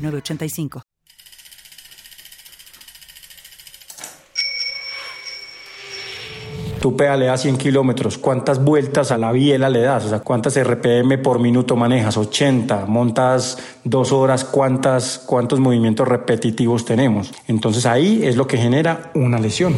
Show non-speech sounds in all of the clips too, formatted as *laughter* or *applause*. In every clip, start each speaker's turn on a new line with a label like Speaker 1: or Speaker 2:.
Speaker 1: 985.
Speaker 2: Tú pedaleas 100 kilómetros, ¿cuántas vueltas a la biela le das? O sea, ¿cuántas RPM por minuto manejas? 80. Montas dos horas, ¿cuántas, ¿cuántos movimientos repetitivos tenemos? Entonces ahí es lo que genera una lesión.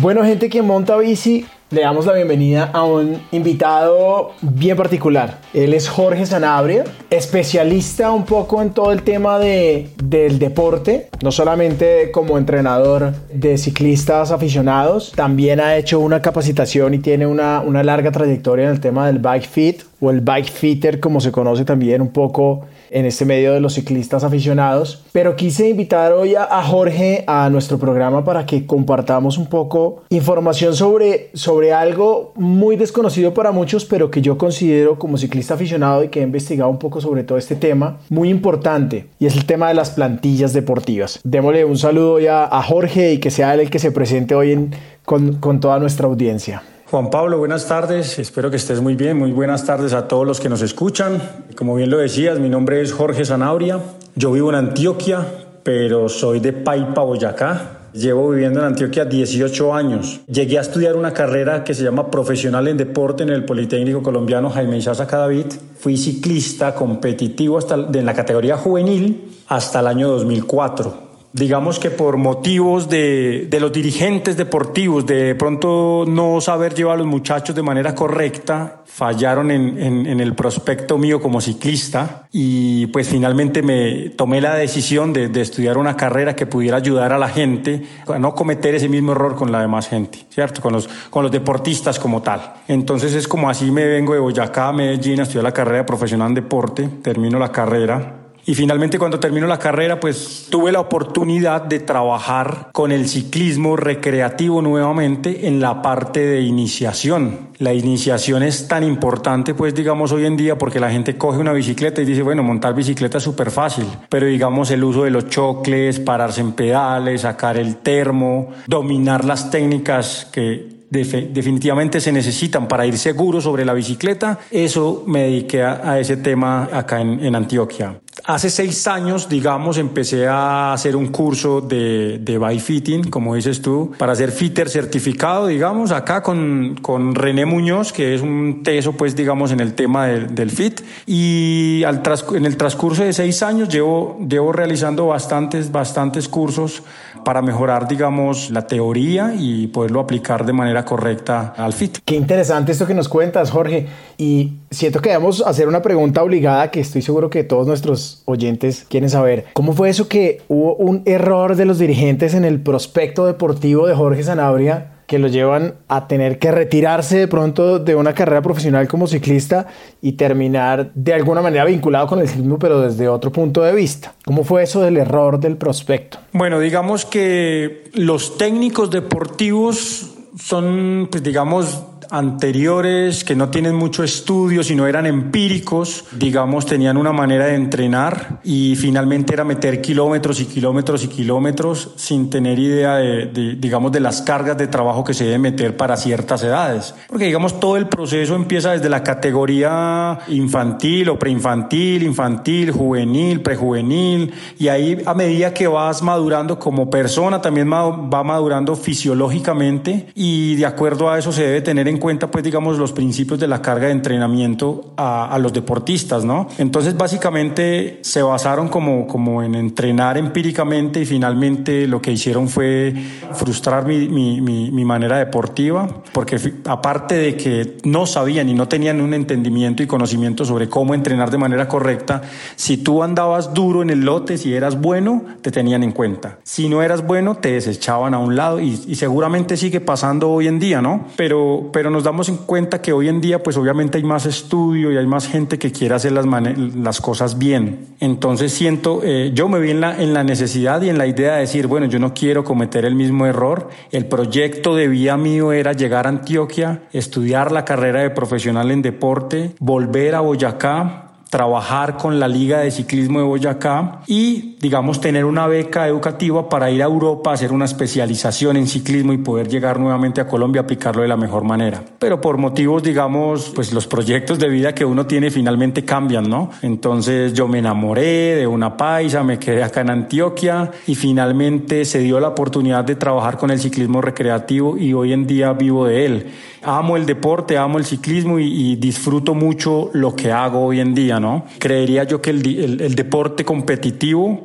Speaker 3: Bueno, gente que monta bici, le damos la bienvenida a un invitado bien particular. Él es Jorge Sanabria, especialista un poco en todo el tema de, del deporte, no solamente como entrenador de ciclistas aficionados, también ha hecho una capacitación y tiene una, una larga trayectoria en el tema del bike fit o el bike fitter, como se conoce también un poco en este medio de los ciclistas aficionados. Pero quise invitar hoy a, Jorge a nuestro programa para que compartamos un poco información sobre, sobre algo muy desconocido para muchos, pero que yo considero como ciclista aficionado y que he investigado un poco sobre todo este tema, muy importante, y es el tema de las plantillas deportivas. Démosle un saludo ya a Jorge y que sea él el que se presente hoy con, con toda nuestra audiencia.
Speaker 2: Juan Pablo, buenas tardes. Espero que estés muy bien. Muy buenas tardes a todos los que nos escuchan. Como bien lo decías, mi nombre es Jorge Zanabria. Yo vivo en Antioquia, pero soy de Paipa, Boyacá. Llevo viviendo en Antioquia 18 años. Llegué a estudiar una carrera que se llama Profesional en Deporte en el Politécnico Colombiano Jaime Isaza Cadavid. Fui ciclista competitivo hasta en la categoría juvenil hasta el año 2004 digamos que por motivos de, de, los dirigentes deportivos, de pronto no saber llevar a los muchachos de manera correcta, fallaron en, en, en, el prospecto mío como ciclista y pues finalmente me tomé la decisión de, de, estudiar una carrera que pudiera ayudar a la gente a no cometer ese mismo error con la demás gente, ¿cierto? Con los, con los deportistas como tal. Entonces es como así me vengo de Boyacá a Medellín a estudiar la carrera profesional en deporte, termino la carrera y finalmente cuando terminó la carrera, pues tuve la oportunidad de trabajar con el ciclismo recreativo nuevamente en la parte de iniciación. La iniciación es tan importante, pues digamos hoy en día, porque la gente coge una bicicleta y dice, bueno, montar bicicleta es súper fácil, pero digamos el uso de los chocles, pararse en pedales, sacar el termo, dominar las técnicas que definitivamente se necesitan para ir seguro sobre la bicicleta, eso me dediqué a, ese tema acá en, en, Antioquia. Hace seis años, digamos, empecé a hacer un curso de, de bike fitting, como dices tú, para ser fitter certificado, digamos, acá con, con René Muñoz, que es un teso, pues, digamos, en el tema del, del fit. Y al en el transcurso de seis años llevo, llevo realizando bastantes, bastantes cursos para mejorar, digamos, la teoría y poderlo aplicar de manera correcta al fit.
Speaker 3: Qué interesante esto que nos cuentas, Jorge. Y siento que debemos hacer una pregunta obligada que estoy seguro que todos nuestros oyentes quieren saber. ¿Cómo fue eso que hubo un error de los dirigentes en el prospecto deportivo de Jorge Sanabria? Que lo llevan a tener que retirarse de pronto de una carrera profesional como ciclista y terminar de alguna manera vinculado con el ciclismo, pero desde otro punto de vista. ¿Cómo fue eso del error del prospecto?
Speaker 2: Bueno, digamos que los técnicos deportivos son, pues digamos, anteriores que no tienen mucho estudio, sino eran empíricos, digamos, tenían una manera de entrenar y finalmente era meter kilómetros y kilómetros y kilómetros sin tener idea de, digamos, de las cargas de trabajo que se debe meter para ciertas edades. Porque, digamos, todo el proceso empieza desde la categoría infantil o preinfantil, infantil, juvenil, prejuvenil, y ahí a medida que vas madurando como persona, también va madurando fisiológicamente y de acuerdo a eso se debe tener en cuenta, pues digamos, los principios de la carga de entrenamiento a, los deportistas, ¿no? Entonces, básicamente se basaron como, como en entrenar empíricamente y finalmente lo que hicieron fue frustrar mi, mi, mi, manera deportiva, porque aparte de que no sabían y no tenían un entendimiento y conocimiento sobre cómo entrenar de manera correcta, si tú andabas duro en el lote, si eras bueno, te tenían en cuenta. Si no eras bueno, te desechaban a un lado y, y seguramente sigue pasando hoy en día, ¿no? Pero, pero nos damos en cuenta que hoy en día, pues obviamente hay más estudio y hay más gente que quiere hacer las, cosas bien. Entonces siento, eh, yo me vi en la, en la necesidad y en la idea de decir, bueno, yo no quiero cometer el mismo error. El proyecto de vida mío era llegar a Antioquia, estudiar la carrera de profesional en deporte, volver a Boyacá, trabajar con la Liga de Ciclismo de Boyacá y, digamos, tener una beca educativa para ir a Europa a hacer una especialización en ciclismo y poder llegar nuevamente a Colombia aplicarlo de la mejor manera. Pero por motivos, digamos, pues los proyectos de vida que uno tiene finalmente cambian, ¿no? Entonces yo me enamoré de una paisa, me quedé acá en Antioquia y finalmente se dio la oportunidad de trabajar con el ciclismo recreativo y hoy en día vivo de él amo el deporte, amo el ciclismo y, disfruto mucho lo que hago hoy en día, ¿no? Creería yo que el, el deporte competitivo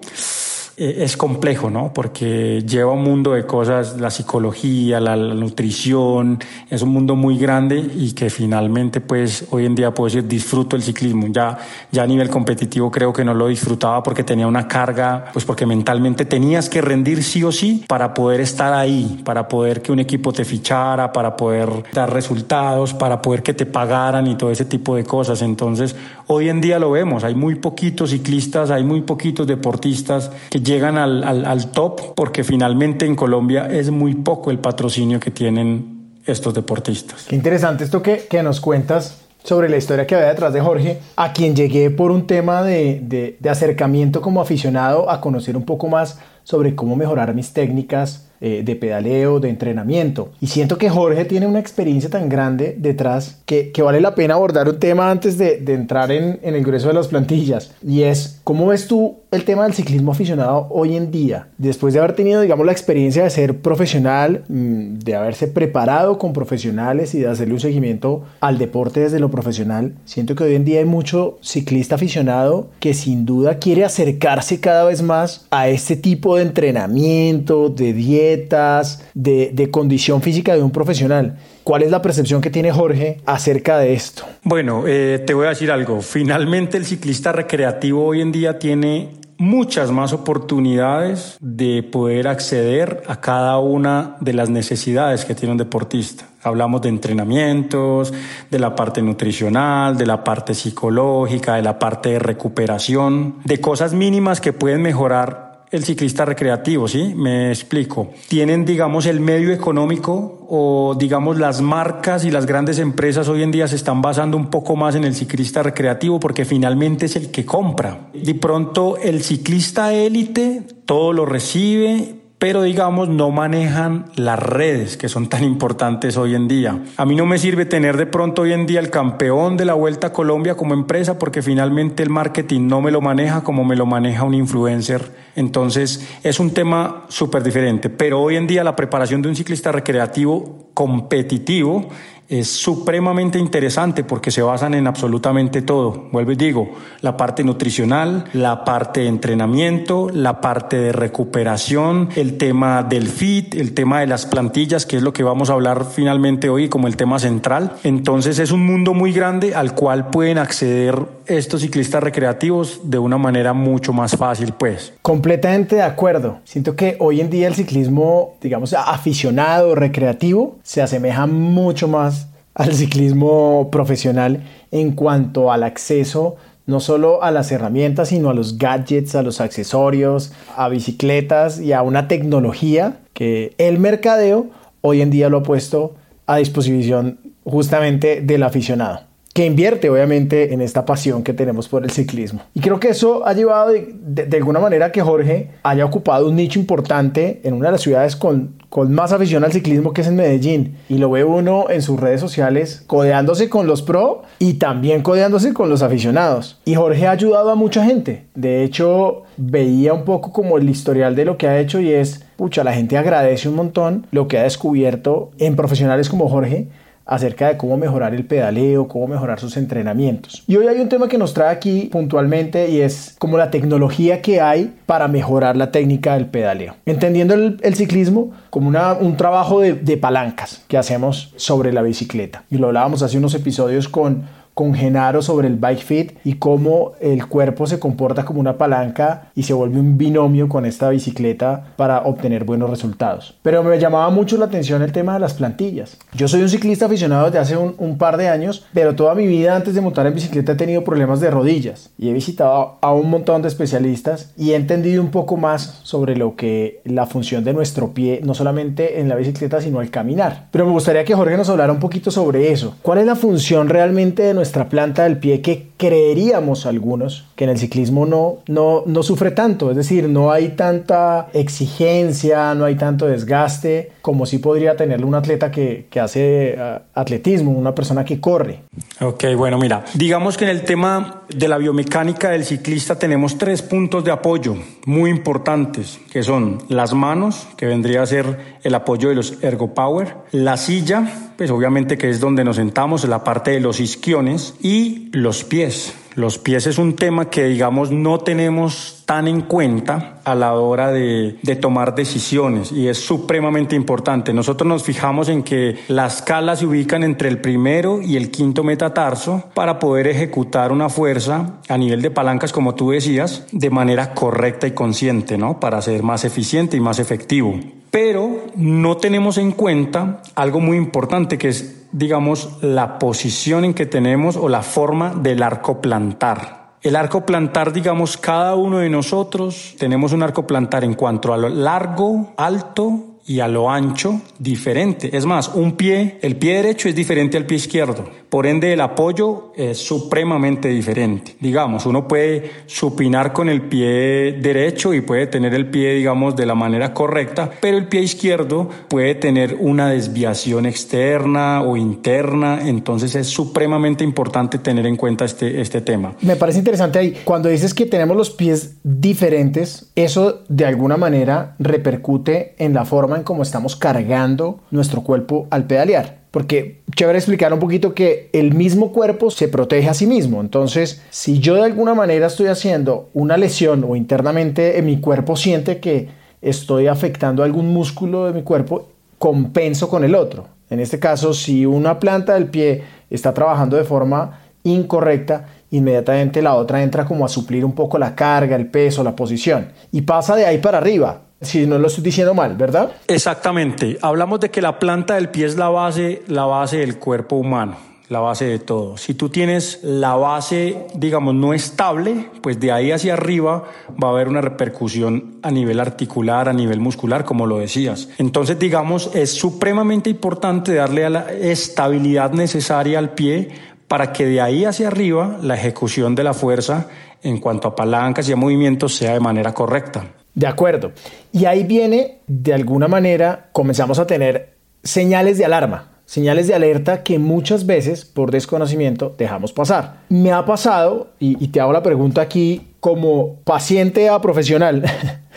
Speaker 2: es complejo, ¿no? Porque lleva un mundo de cosas, la psicología, la, nutrición, es un mundo muy grande y que finalmente, pues, hoy en día puedo decir, disfruto el ciclismo. Ya, ya a nivel competitivo creo que no lo disfrutaba porque tenía una carga, pues porque mentalmente tenías que rendir sí o sí para poder estar ahí, para poder que un equipo te fichara, para poder dar resultados, para poder que te pagaran y todo ese tipo de cosas. Entonces, hoy en día lo vemos, hay muy poquitos ciclistas, hay muy poquitos deportistas que llegan al, al, top porque finalmente en Colombia es muy poco el patrocinio que tienen estos deportistas.
Speaker 3: Qué interesante esto que, que nos cuentas sobre la historia que había detrás de Jorge, a quien llegué por un tema de, de, de acercamiento como aficionado a conocer un poco más sobre cómo mejorar mis técnicas eh, de pedaleo, de entrenamiento. Y siento que Jorge tiene una experiencia tan grande detrás que, que vale la pena abordar un tema antes de, de entrar en, en, el grueso de las plantillas. Y es, ¿cómo ves tú el tema del ciclismo aficionado hoy en día? Después de haber tenido, digamos, la experiencia de ser profesional, mm, de haberse preparado con profesionales y de hacerle un seguimiento al deporte desde lo profesional, siento que hoy en día hay mucho ciclista aficionado que sin duda quiere acercarse cada vez más a este tipo de entrenamiento, de dieta, de, condición física de un profesional. ¿Cuál es la percepción que tiene Jorge acerca de esto?
Speaker 2: Bueno, eh, te voy a decir algo. Finalmente el ciclista recreativo hoy en día tiene muchas más oportunidades de poder acceder a cada una de las necesidades que tiene un deportista. Hablamos de entrenamientos, de la parte nutricional, de la parte psicológica, de la parte de recuperación, de cosas mínimas que pueden mejorar el ciclista recreativo, ¿sí? Me explico. Tienen, digamos, el medio económico o, digamos, las marcas y las grandes empresas hoy en día se están basando un poco más en el ciclista recreativo porque finalmente es el que compra. De pronto, el ciclista élite todo lo recibe, pero digamos no manejan las redes que son tan importantes hoy en día. A mí no me sirve tener de pronto hoy en día el campeón de la Vuelta a Colombia como empresa porque finalmente el marketing no me lo maneja como me lo maneja un influencer. Entonces es un tema súper diferente, pero hoy en día la preparación de un ciclista recreativo competitivo es supremamente interesante porque se basan en absolutamente todo. Vuelvo y digo, la parte nutricional, la parte de entrenamiento, la parte de recuperación, el tema del fit, el tema de las plantillas, que es lo que vamos a hablar finalmente hoy como el tema central. Entonces es un mundo muy grande al cual pueden acceder estos ciclistas recreativos de una manera mucho más fácil, pues.
Speaker 3: Completamente de acuerdo. Siento que hoy en día el ciclismo, digamos, aficionado, recreativo, se asemeja mucho más al ciclismo profesional en cuanto al acceso no solo a las herramientas, sino a los gadgets, a los accesorios, a bicicletas y a una tecnología que el mercadeo hoy en día lo ha puesto a disposición justamente del aficionado que invierte obviamente en esta pasión que tenemos por el ciclismo. Y creo que eso ha llevado de, alguna manera que Jorge haya ocupado un nicho importante en una de las ciudades con, con más afición al ciclismo que es en Medellín. Y lo ve uno en sus redes sociales codeándose con los pro y también codeándose con los aficionados. Y Jorge ha ayudado a mucha gente. De hecho, veía un poco como el historial de lo que ha hecho y es, pucha, la gente agradece un montón lo que ha descubierto en profesionales como Jorge acerca de cómo mejorar el pedaleo, cómo mejorar sus entrenamientos. Y hoy hay un tema que nos trae aquí puntualmente y es como la tecnología que hay para mejorar la técnica del pedaleo. Entendiendo el, ciclismo como una, un trabajo de, de palancas que hacemos sobre la bicicleta. Y lo hablábamos hace unos episodios con con Genaro sobre el bike fit y cómo el cuerpo se comporta como una palanca y se vuelve un binomio con esta bicicleta para obtener buenos resultados. Pero me llamaba mucho la atención el tema de las plantillas. Yo soy un ciclista aficionado desde hace un, par de años, pero toda mi vida antes de montar en bicicleta he tenido problemas de rodillas y he visitado a un montón de especialistas y he entendido un poco más sobre lo que la función de nuestro pie, no solamente en la bicicleta, sino al caminar. Pero me gustaría que Jorge nos hablara un poquito sobre eso. ¿Cuál es la función realmente de nuestro nuestra planta del pie que creeríamos algunos que en el ciclismo no, no, no sufre tanto, es decir, no hay tanta exigencia, no hay tanto desgaste como si podría tenerlo un atleta que, que hace uh, atletismo, una persona que corre.
Speaker 2: Ok, bueno, mira, digamos que en el tema de la biomecánica del ciclista tenemos tres puntos de apoyo muy importantes, que son las manos, que vendría a ser el apoyo de los ergo power, la silla, pues obviamente que es donde nos sentamos, la parte de los isquiones y los pies. Los pies es un tema que, digamos, no tenemos tan en cuenta a la hora de, de, tomar decisiones y es supremamente importante. Nosotros nos fijamos en que las calas se ubican entre el primero y el quinto metatarso para poder ejecutar una fuerza a nivel de palancas, como tú decías, de manera correcta y consciente, ¿no? Para ser más eficiente y más efectivo. Pero no tenemos en cuenta algo muy importante que es digamos, la posición en que tenemos o la forma del arco plantar. El arco plantar, digamos, cada uno de nosotros tenemos un arco plantar en cuanto a lo largo, alto y a lo ancho diferente. Es más, un pie, el pie derecho es diferente al pie izquierdo. Por ende, el apoyo es supremamente diferente. Digamos, uno puede supinar con el pie derecho y puede tener el pie, digamos, de la manera correcta, pero el pie izquierdo puede tener una desviación externa o interna. Entonces, es supremamente importante tener en cuenta este, este tema.
Speaker 3: Me parece interesante ahí. Cuando dices que tenemos los pies diferentes, eso de alguna manera repercute en la forma en cómo estamos cargando nuestro cuerpo al pedalear. Porque chévere explicar un poquito que el mismo cuerpo se protege a sí mismo. Entonces, si yo de alguna manera estoy haciendo una lesión o internamente en mi cuerpo siente que estoy afectando algún músculo de mi cuerpo, compenso con el otro. En este caso, si una planta del pie está trabajando de forma incorrecta, inmediatamente la otra entra como a suplir un poco la carga, el peso, la posición y pasa de ahí para arriba si no lo estoy diciendo mal, ¿verdad?
Speaker 2: Exactamente. Hablamos de que la planta del pie es la base, la base del cuerpo humano, la base de todo. Si tú tienes la base, digamos, no estable, pues de ahí hacia arriba va a haber una repercusión a nivel articular, a nivel muscular, como lo decías. Entonces, digamos, es supremamente importante darle a la estabilidad necesaria al pie para que de ahí hacia arriba la ejecución de la fuerza en cuanto a palancas y a movimientos sea de manera correcta.
Speaker 3: De acuerdo. Y ahí viene, de alguna manera, comenzamos a tener señales de alarma, señales de alerta que muchas veces, por desconocimiento, dejamos pasar. Me ha pasado, y, te hago la pregunta aquí como paciente a profesional,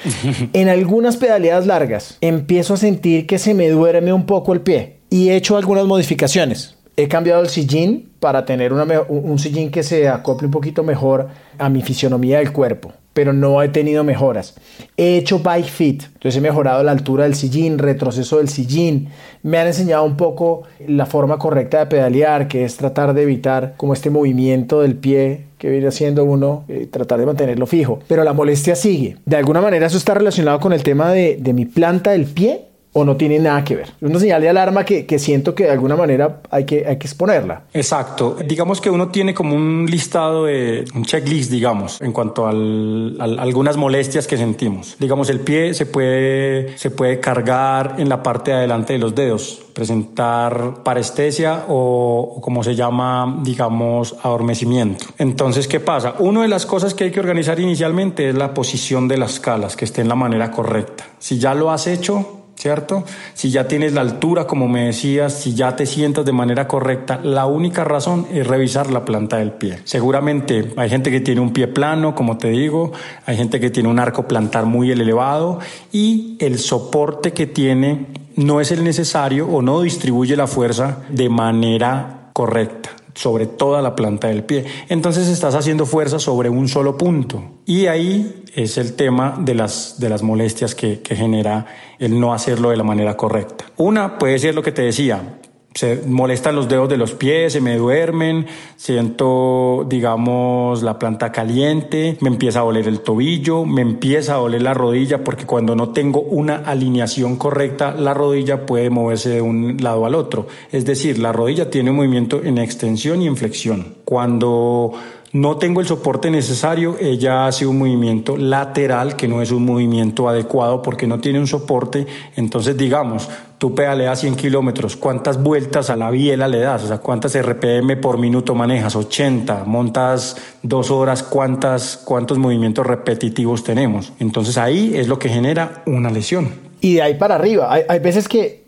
Speaker 3: *laughs* en algunas pedaleadas largas empiezo a sentir que se me duerme un poco el pie y he hecho algunas modificaciones. He cambiado el sillín para tener un sillín que se acople un poquito mejor a mi fisionomía del cuerpo pero no he tenido mejoras. He hecho bike fit, entonces he mejorado la altura del sillín, retroceso del sillín. Me han enseñado un poco la forma correcta de pedalear, que es tratar de evitar como este movimiento del pie que viene haciendo uno, eh, tratar de mantenerlo fijo. Pero la molestia sigue. De alguna manera eso está relacionado con el tema de, de mi planta del pie o no tiene nada que ver. Es una señal de alarma que, que, siento que de alguna manera hay que, hay que exponerla.
Speaker 2: Exacto. Digamos que uno tiene como un listado de un checklist, digamos, en cuanto a algunas molestias que sentimos. Digamos, el pie se puede, se puede cargar en la parte de adelante de los dedos, presentar parestesia o, o como se llama, digamos, adormecimiento. Entonces, ¿qué pasa? Una de las cosas que hay que organizar inicialmente es la posición de las calas, que esté en la manera correcta. Si ya lo has hecho, ¿cierto? Si ya tienes la altura, como me decías, si ya te sientas de manera correcta, la única razón es revisar la planta del pie. Seguramente hay gente que tiene un pie plano, como te digo, hay gente que tiene un arco plantar muy elevado y el soporte que tiene no es el necesario o no distribuye la fuerza de manera correcta sobre toda la planta del pie. Entonces estás haciendo fuerza sobre un solo punto. Y ahí es el tema de las, de las molestias que, que genera el no hacerlo de la manera correcta. Una puede ser lo que te decía, se molestan los dedos de los pies, se me duermen, siento, digamos, la planta caliente, me empieza a oler el tobillo, me empieza a oler la rodilla, porque cuando no tengo una alineación correcta, la rodilla puede moverse de un lado al otro. Es decir, la rodilla tiene un movimiento en extensión y en flexión. Cuando no tengo el soporte necesario, ella hace un movimiento lateral que no es un movimiento adecuado porque no tiene un soporte. Entonces, digamos, tú pedaleas 100 kilómetros, ¿cuántas vueltas a la biela le das? O sea, ¿cuántas RPM por minuto manejas? 80, montas dos horas, ¿cuántas, ¿cuántos movimientos repetitivos tenemos? Entonces ahí es lo que genera una lesión.
Speaker 3: Y de ahí para arriba, hay, hay veces que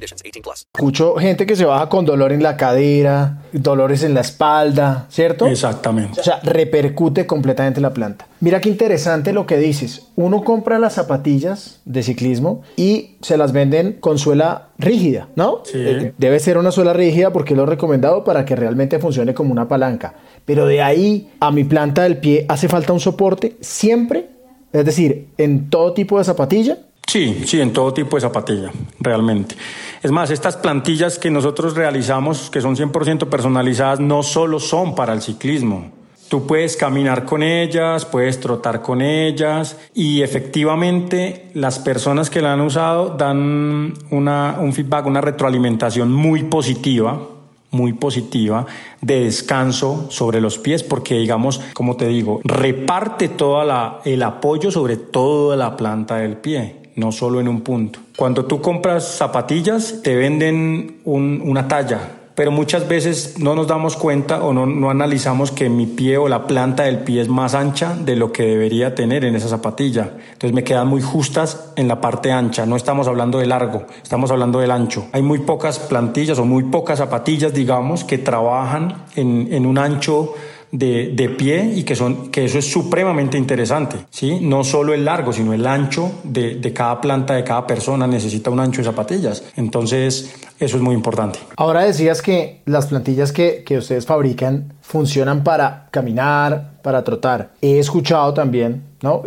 Speaker 4: conditions. 18 plus.
Speaker 3: escucho gente que se baja con dolor en la cadera, dolores en la espalda, ¿cierto?
Speaker 2: Exactamente.
Speaker 3: O sea, repercute completamente la planta. Mira qué interesante lo que dices. Uno compra las zapatillas de ciclismo y se las venden con suela rígida, ¿no?
Speaker 2: Sí.
Speaker 3: Eh, Debe ser una suela rígida porque es lo recomendado para que realmente funcione como una palanca. Pero de ahí a mi planta del pie hace falta un soporte siempre, es decir, en todo tipo de zapatilla.
Speaker 2: Sí, sí, en todo tipo de zapatilla, realmente. Es más, estas plantillas que nosotros realizamos, que son 100% personalizadas, no solo son para el ciclismo. Tú puedes caminar con ellas, puedes trotar con ellas y efectivamente las personas que la han usado dan una, un feedback, una retroalimentación muy positiva muy positiva de descanso sobre los pies porque digamos como te digo reparte todo el apoyo sobre toda la planta del pie no solo en un punto cuando tú compras zapatillas te venden un- una talla pero muchas veces no nos damos cuenta o no, no analizamos que mi pie o la planta del pie es más ancha de lo que debería tener en esa zapatilla. Entonces me quedan muy justas en la parte ancha. No estamos hablando de largo, estamos hablando del ancho. Hay muy pocas plantillas o muy pocas zapatillas, digamos, que trabajan en un ancho de, de pie y que, son, que eso es supremamente interesante. ¿sí? No solo el largo, sino el ancho de, de cada planta, de cada persona necesita un ancho de zapatillas. Entonces, eso es muy importante.
Speaker 3: Ahora decías que las plantillas que, que ustedes fabrican funcionan para caminar, para trotar. He escuchado también, ¿no?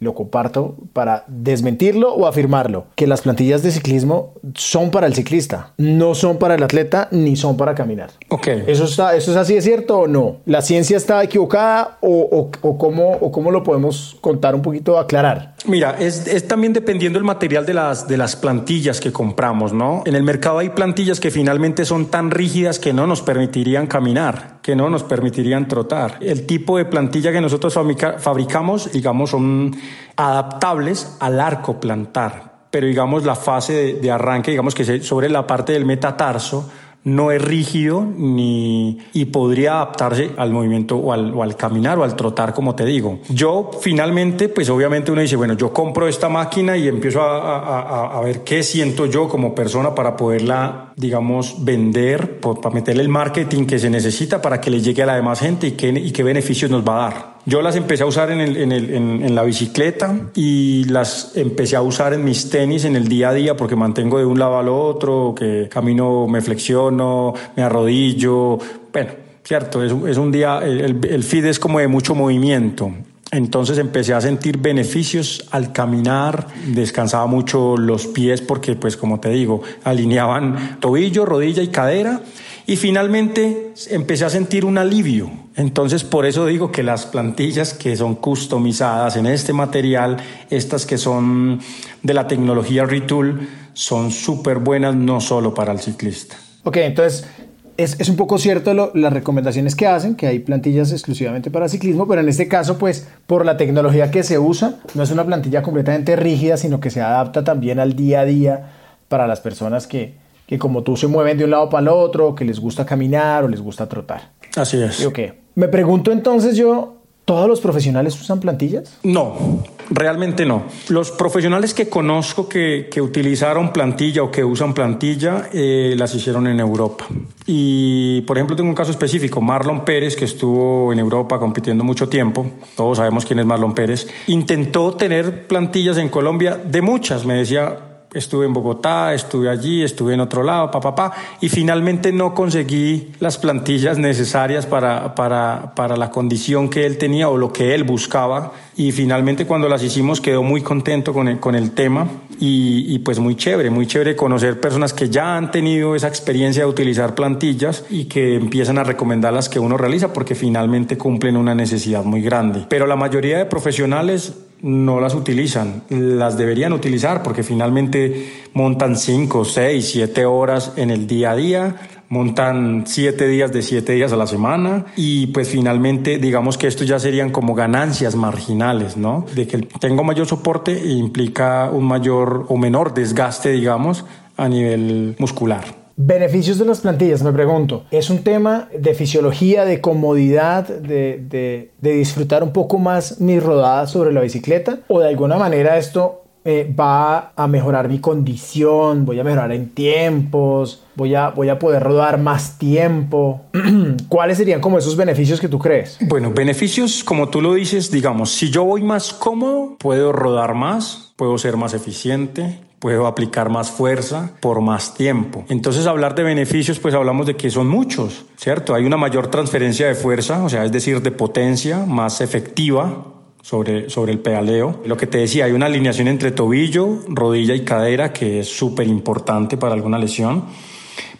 Speaker 3: Lo comparto para desmentirlo o afirmarlo, que las plantillas de ciclismo son para el ciclista, no son para el atleta ni son para caminar.
Speaker 2: Ok.
Speaker 3: ¿Eso, está, ¿Eso es así de cierto o no? ¿La ciencia está equivocada o, o- o cómo, o cómo lo podemos contar un poquito, aclarar?
Speaker 2: Mira, es, es también dependiendo del material de las, de las plantillas que compramos, ¿no? En el mercado hay plantillas que finalmente son tan rígidas que no nos permitirían caminar, que no nos permitirían trotar. El tipo de plantilla que nosotros fabrica- fabricamos, digamos, son adaptables al arco plantar, pero digamos la fase de, arranque, digamos que sobre la parte del metatarso, no es rígido ni y podría adaptarse al movimiento o al, al caminar o al trotar, como te digo. Yo finalmente, pues obviamente uno dice, bueno, yo compro esta máquina y empiezo a, a- a- a ver qué siento yo como persona para poderla, digamos, vender, por- para meterle el marketing que se necesita para que le llegue a la demás gente y qué, y qué beneficios nos va a dar. Yo las empecé a usar en, la bicicleta y las empecé a usar en mis tenis en el día a día porque mantengo de un lado al otro, que camino, me flexiono, me arrodillo. Bueno, cierto, es, es un día, el, el feed es como de mucho movimiento. Entonces empecé a sentir beneficios al caminar, descansaba mucho los pies porque, pues como te digo, alineaban tobillo, rodilla y cadera. Y finalmente empecé a sentir un alivio Entonces, por eso digo que las plantillas que son customizadas en este material, estas que son de la tecnología Retool, son súper buenas no solo para el ciclista.
Speaker 3: Ok, entonces es, es un poco cierto lo, las recomendaciones que hacen, que hay plantillas exclusivamente para ciclismo, pero en este caso, pues por la tecnología que se usa, no es una plantilla completamente rígida, sino que se adapta también al día a día para las personas que, que como tú se mueven de un lado para el otro, que les gusta caminar o les gusta trotar.
Speaker 2: Así es.
Speaker 3: Ok, me pregunto entonces yo, ¿todos los profesionales usan plantillas?
Speaker 2: No, realmente no. Los profesionales que conozco que, que utilizaron plantilla o que usan plantilla eh, las hicieron en Europa. Y, por ejemplo, tengo un caso específico, Marlon Pérez, que estuvo en Europa compitiendo mucho tiempo, todos sabemos quién es Marlon Pérez, intentó tener plantillas en Colombia de muchas, me decía, estuve en Bogotá, estuve allí, estuve en otro lado, papá, pa, pa, y finalmente no conseguí las plantillas necesarias para, para, para la condición que él tenía o lo que él buscaba. Y finalmente cuando las hicimos quedó muy contento con el, con el tema y, y pues muy chévere, muy chévere conocer personas que ya han tenido esa experiencia de utilizar plantillas y que empiezan a recomendar las que uno realiza porque finalmente cumplen una necesidad muy grande. Pero la mayoría de profesionales no las utilizan, las deberían utilizar porque finalmente montan 5, 6, 7 horas en el día a día, montan 7 días de 7 días a la semana y pues finalmente digamos que esto ya serían como ganancias marginales, ¿no? De que tengo mayor soporte implica un mayor o menor desgaste, digamos, a nivel muscular.
Speaker 3: Beneficios de las plantillas, me pregunto. ¿Es un tema de fisiología, de comodidad, de, de, de disfrutar un poco más mis rodadas sobre la bicicleta? ¿O de alguna manera esto eh, va a mejorar mi condición? ¿Voy a mejorar en tiempos? ¿Voy a, voy a poder rodar más tiempo? *clears throat* ¿Cuáles serían como esos beneficios que tú crees?
Speaker 2: Bueno, beneficios, como tú lo dices, digamos, si yo voy más cómodo, puedo rodar más, puedo ser más eficiente, puedo aplicar más fuerza por más tiempo. Entonces hablar de beneficios, pues hablamos de que son muchos, ¿cierto? Hay una mayor transferencia de fuerza, o sea, es decir, de potencia más efectiva sobre, sobre el pedaleo. Lo que te decía, hay una alineación entre tobillo, rodilla y cadera que es súper importante para alguna lesión.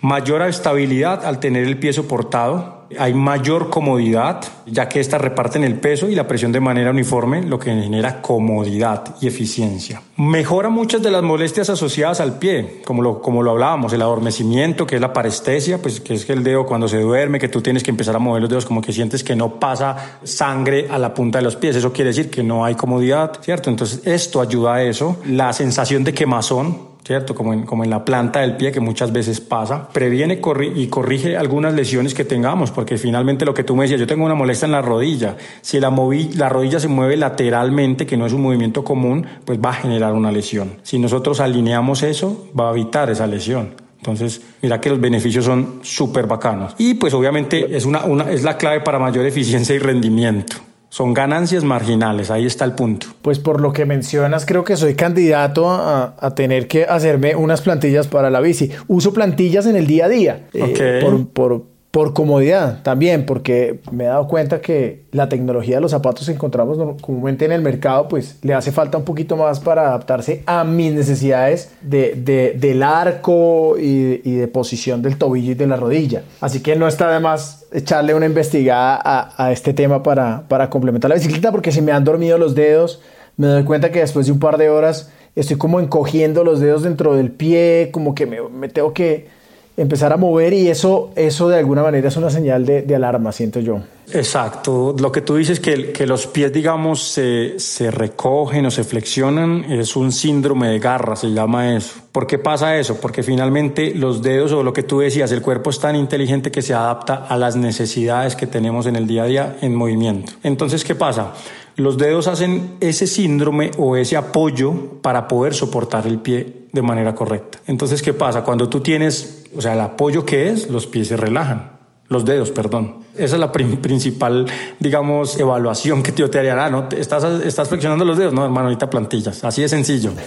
Speaker 2: Mayor estabilidad al tener el pie soportado. Hay mayor comodidad, ya que éstas reparten el peso y la presión de manera uniforme, lo que genera comodidad y eficiencia. Mejora muchas de las molestias asociadas al pie, como lo, como lo hablábamos, el adormecimiento, que es la parestesia, pues que es que el dedo cuando se duerme, que tú tienes que empezar a mover los dedos, como que sientes que no pasa sangre a la punta de los pies. Eso quiere decir que no hay comodidad, ¿cierto? Entonces, esto ayuda a eso. La sensación de quemazón, ¿cierto? Como en, como en la planta del pie que muchas veces pasa, previene y corrige algunas lesiones que tengamos, porque finalmente lo que tú me decías, yo tengo una molestia en la rodilla, si la, moví, la rodilla se mueve lateralmente, que no es un movimiento común, pues va a generar una lesión. Si nosotros alineamos eso, va a evitar esa lesión. Entonces, mira que los beneficios son súper bacanos. Y pues obviamente es, una, una, es la clave para mayor eficiencia y rendimiento. Son ganancias marginales, ahí está el punto.
Speaker 3: Pues por lo que mencionas, creo que soy candidato a, a tener que hacerme unas plantillas para la bici. Uso plantillas en el día a día. eh,
Speaker 2: Ok.
Speaker 3: por, por, por comodidad también, porque me he dado cuenta que la tecnología de los zapatos que encontramos comúnmente en el mercado, pues le hace falta un poquito más para adaptarse a mis necesidades de, de- del arco y, de posición del tobillo y de la rodilla. Así que no está de más echarle una investigada a, este tema para, complementar la bicicleta, porque se me han dormido los dedos, me doy cuenta que después de un par de horas estoy como encogiendo los dedos dentro del pie, como que me, me tengo que empezar a mover y eso, eso de alguna manera es una señal de, de alarma, siento yo.
Speaker 2: Exacto, lo que tú dices que, que los pies, digamos, se, se recogen o se flexionan es un síndrome de garra, se llama eso. ¿Por qué pasa eso? Porque finalmente los dedos o lo que tú decías, el cuerpo es tan inteligente que se adapta a las necesidades que tenemos en el día a día en movimiento. Entonces, ¿qué pasa? Los dedos hacen ese síndrome o ese apoyo para poder soportar el pie de manera correcta. Entonces, ¿qué pasa? Cuando tú tienes, o sea, el apoyo que es, los pies se relajan. Los dedos, perdón. Esa es la principal, digamos, evaluación que yo te haría. Ah, ¿no? ¿Estás, ¿Estás flexionando los dedos? No, hermano, ahorita plantillas. Así de sencillo. *laughs*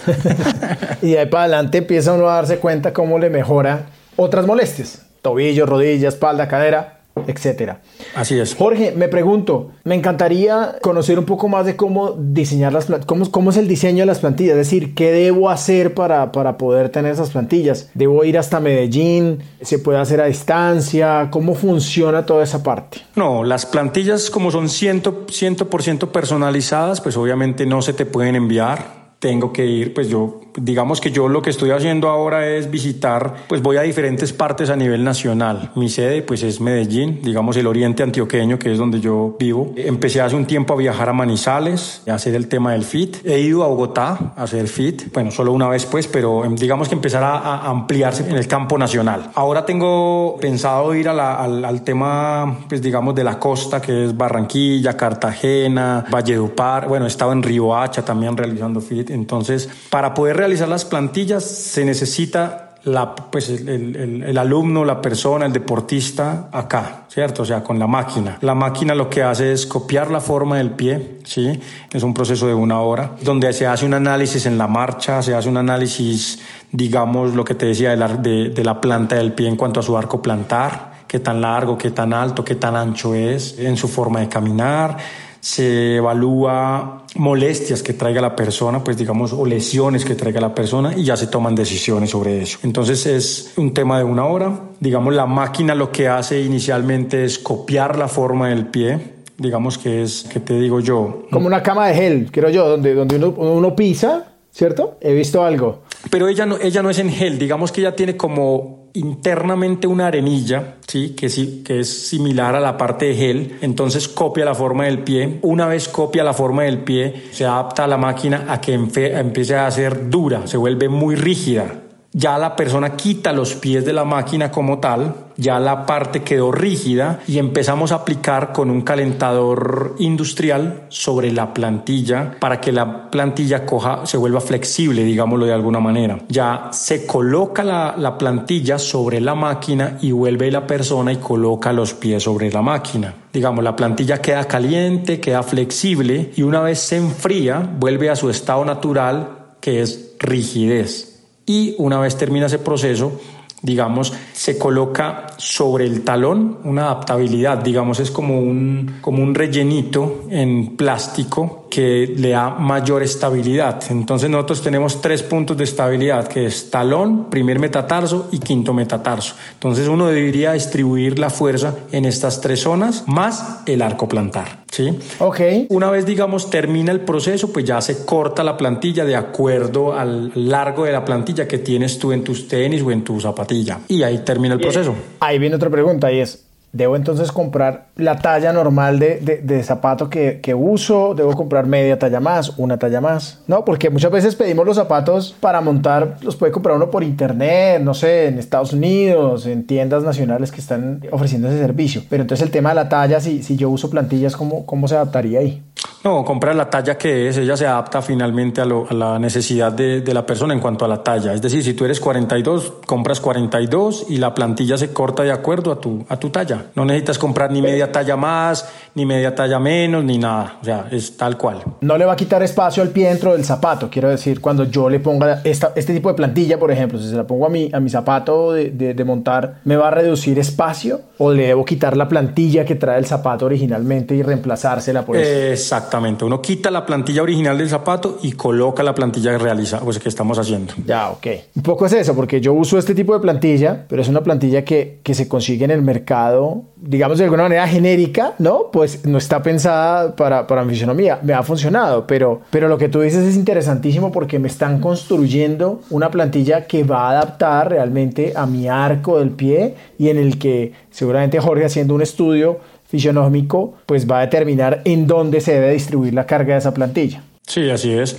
Speaker 3: Y de ahí para adelante empieza uno a darse cuenta cómo le mejora otras molestias. Tobillo, rodilla, espalda, cadera. Etcétera.
Speaker 2: Así es.
Speaker 3: Jorge, me pregunto, me encantaría conocer un poco más de cómo diseñar las plantillas, cómo, cómo, es el diseño de las plantillas, es decir, qué debo hacer para, para poder tener esas plantillas. ¿Debo ir hasta Medellín? ¿Se puede hacer a distancia? ¿Cómo funciona toda esa parte?
Speaker 2: No, las plantillas como son 100%, 100 personalizadas, pues obviamente no se te pueden enviar tengo que ir, pues yo, digamos que yo lo que estoy haciendo ahora es visitar, pues voy a diferentes partes a nivel nacional. Mi sede pues es Medellín, digamos el oriente antioqueño, que es donde yo vivo. Empecé hace un tiempo a viajar a Manizales, a hacer el tema del FIT. He ido a Bogotá a hacer FIT, bueno, solo una vez pues, pero em, digamos que empezar a, ampliarse en el campo nacional. Ahora tengo pensado ir al, al, tema, pues digamos, de la costa, que es Barranquilla, Cartagena, Valledupar. Bueno, he estado en Hacha también realizando FIT entonces, para poder realizar las plantillas se necesita la, pues el, alumno, la persona, el deportista acá, ¿cierto? O sea, con la máquina. La máquina lo que hace es copiar la forma del pie, ¿sí? Es un proceso de una hora, donde se hace un análisis en la marcha, se hace un análisis, digamos, lo que te decía de la, de la planta del pie en cuanto a su arco plantar, qué tan largo, qué tan alto, qué tan ancho es, en su forma de caminar se evalúa molestias que traiga la persona, pues digamos, o lesiones que traiga la persona y ya se toman decisiones sobre eso. Entonces es un tema de una hora. Digamos, la máquina lo que hace inicialmente es copiar la forma del pie, digamos que es, que te digo yo?
Speaker 3: Como una cama de gel, creo yo, donde, donde uno, uno pisa, ¿cierto? He visto algo.
Speaker 2: Pero ella no, ella no es en gel, digamos que ella tiene como internamente una arenilla, ¿sí? Que, sí, que es similar a la parte de gel, entonces copia la forma del pie. Una vez copia la forma del pie, se adapta a la máquina a que empiece a ser dura, se vuelve muy rígida ya la persona quita los pies de la máquina como tal, ya la parte quedó rígida y empezamos a aplicar con un calentador industrial sobre la plantilla para que la plantilla coja, se vuelva flexible, digámoslo de alguna manera. Ya se coloca la, la plantilla sobre la máquina y vuelve la persona y coloca los pies sobre la máquina. Digamos, la plantilla queda caliente, queda flexible y una vez se enfría, vuelve a su estado natural que es rigidez y una vez termina ese proceso, digamos, se coloca sobre el talón una adaptabilidad, digamos, es como un, como un rellenito en plástico que le da mayor estabilidad. Entonces nosotros tenemos tres puntos de estabilidad, que es talón, primer metatarso y quinto metatarso. Entonces uno debería distribuir la fuerza en estas tres zonas más el arco plantar. ¿sí?
Speaker 3: Ok.
Speaker 2: Una vez, digamos, termina el proceso, pues ya se corta la plantilla de acuerdo al largo de la plantilla que tienes tú en tus tenis o en tu zapatilla. Y ahí termina el proceso.
Speaker 3: Ahí viene otra pregunta y es, Debo entonces comprar la talla normal de, de, zapato que, que, uso, debo comprar media talla más, una talla más, ¿no? Porque muchas veces pedimos los zapatos para montar, los puede comprar uno por internet, no sé, en Estados Unidos, en tiendas nacionales que están ofreciendo ese servicio. Pero entonces el tema de la talla, si, si yo uso plantillas, ¿cómo, ¿cómo se adaptaría ahí?
Speaker 2: No, compra la talla que es, ella se adapta finalmente a, lo, a la necesidad de, de, la persona en cuanto a la talla. Es decir, si tú eres 42, compras 42 y la plantilla se corta de acuerdo a tu, a tu talla. No necesitas comprar ni media talla más, ni media talla menos, ni nada. O sea, es tal cual.
Speaker 3: No le va a quitar espacio al pie dentro del zapato. Quiero decir, cuando yo le ponga esta, este tipo de plantilla, por ejemplo, si se la pongo a mi, a mi zapato de, de, de montar, ¿me va a reducir espacio? ¿O le debo quitar la plantilla que trae el zapato originalmente y reemplazársela por eso?
Speaker 2: Exacto. Exactamente, uno quita la plantilla original del zapato y coloca la plantilla que realiza, pues que estamos haciendo.
Speaker 3: Ya, ok. Un poco es eso, porque yo uso este tipo de plantilla, pero es una plantilla que, que se consigue en el mercado, digamos de alguna manera genérica, ¿no? Pues no está pensada para, para mi fisionomía, me ha funcionado, pero, pero lo que tú dices es interesantísimo porque me están construyendo una plantilla que va a adaptar realmente a mi arco del pie y en el que seguramente Jorge haciendo un estudio fisionómico, pues va a determinar en dónde se debe distribuir la carga de esa plantilla.
Speaker 2: Sí, así es.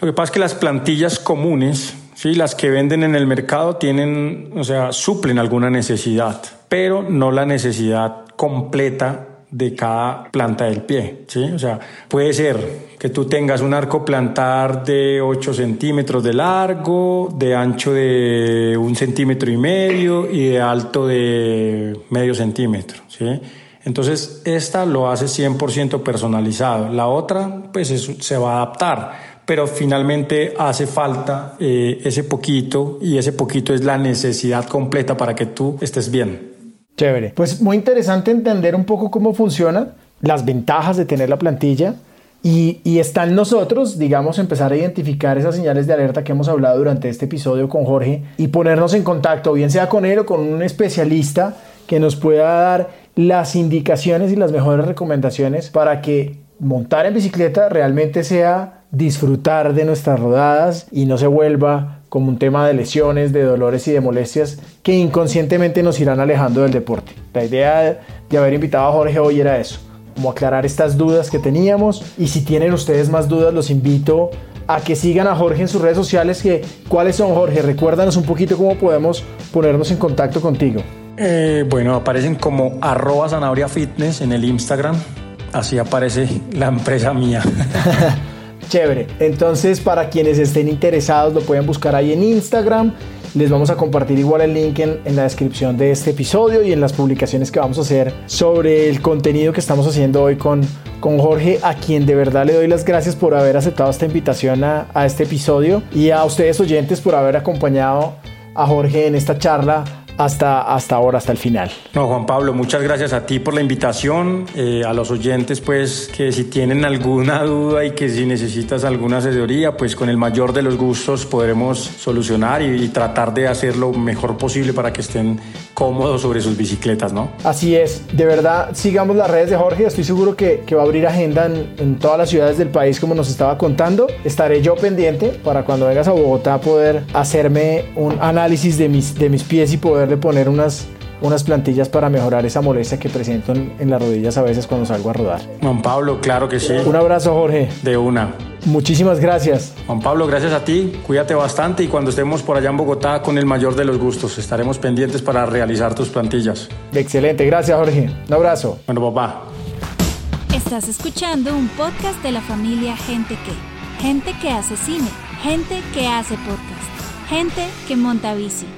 Speaker 2: Lo que pasa es que las plantillas comunes, sí, las que venden en el mercado tienen, o sea, suplen alguna necesidad, pero no la necesidad completa de cada planta del pie, ¿sí? O sea, puede ser que tú tengas un arco plantar de 8 centímetros de largo, de ancho de un centímetro y medio y de alto de medio centímetro, ¿sí? Entonces, esta lo hace 100% personalizado. La otra, pues se va a adaptar, pero finalmente hace falta eh, ese poquito y ese poquito es la necesidad completa para que tú estés bien.
Speaker 3: Chévere. Pues muy interesante entender un poco cómo funciona, las ventajas de tener la plantilla y, y está en nosotros, digamos, empezar a identificar esas señales de alerta que hemos hablado durante este episodio con Jorge y ponernos en contacto, bien sea con él o con un especialista que nos pueda dar las indicaciones y las mejores recomendaciones para que montar en bicicleta realmente sea disfrutar de nuestras rodadas y no se vuelva como un tema de lesiones, de dolores y de molestias que inconscientemente nos irán alejando del deporte. La idea de haber invitado a Jorge hoy era eso, como aclarar estas dudas que teníamos y si tienen ustedes más dudas los invito a que sigan a Jorge en sus redes sociales. Que, ¿Cuáles son Jorge? Recuérdanos un poquito cómo podemos ponernos en contacto contigo.
Speaker 2: Eh, bueno, aparecen como arroba zanahoria fitness en el Instagram. Así aparece la empresa mía. *laughs*
Speaker 3: Chévere. Entonces, para quienes estén interesados, lo pueden buscar ahí en Instagram. Les vamos a compartir igual el link en, en, la descripción de este episodio y en las publicaciones que vamos a hacer sobre el contenido que estamos haciendo hoy con, con Jorge, a quien de verdad le doy las gracias por haber aceptado esta invitación a, a este episodio y a ustedes oyentes por haber acompañado a Jorge en esta charla hasta, hasta ahora, hasta el final.
Speaker 2: No, Juan Pablo, muchas gracias a ti por la invitación, eh, a los oyentes, pues que si tienen alguna *laughs* duda y que si necesitas alguna asesoría, pues con el mayor de los gustos podremos solucionar y, y tratar de hacer lo mejor posible para que estén cómodos sobre sus bicicletas, ¿no?
Speaker 3: Así es, de verdad, sigamos las redes de Jorge, estoy seguro que, que va a abrir agenda en, en, todas las ciudades del país como nos estaba contando. Estaré yo pendiente para cuando vengas a Bogotá poder hacerme un análisis de mis, de mis pies y poderle poner unas, unas plantillas para mejorar esa molestia que presento en, en las rodillas a veces cuando salgo a rodar.
Speaker 2: Juan Pablo, claro que sí.
Speaker 3: Un abrazo, Jorge.
Speaker 2: De una.
Speaker 3: Muchísimas gracias.
Speaker 2: Juan Pablo, gracias a ti. Cuídate bastante y cuando estemos por allá en Bogotá con el mayor de los gustos, estaremos pendientes para realizar tus plantillas.
Speaker 3: Excelente, gracias Jorge. Un abrazo.
Speaker 2: Bueno, papá.
Speaker 5: Estás escuchando un podcast de la familia Gente que. Gente que hace cine, gente que hace podcast, gente que monta bici.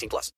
Speaker 4: 18 plus.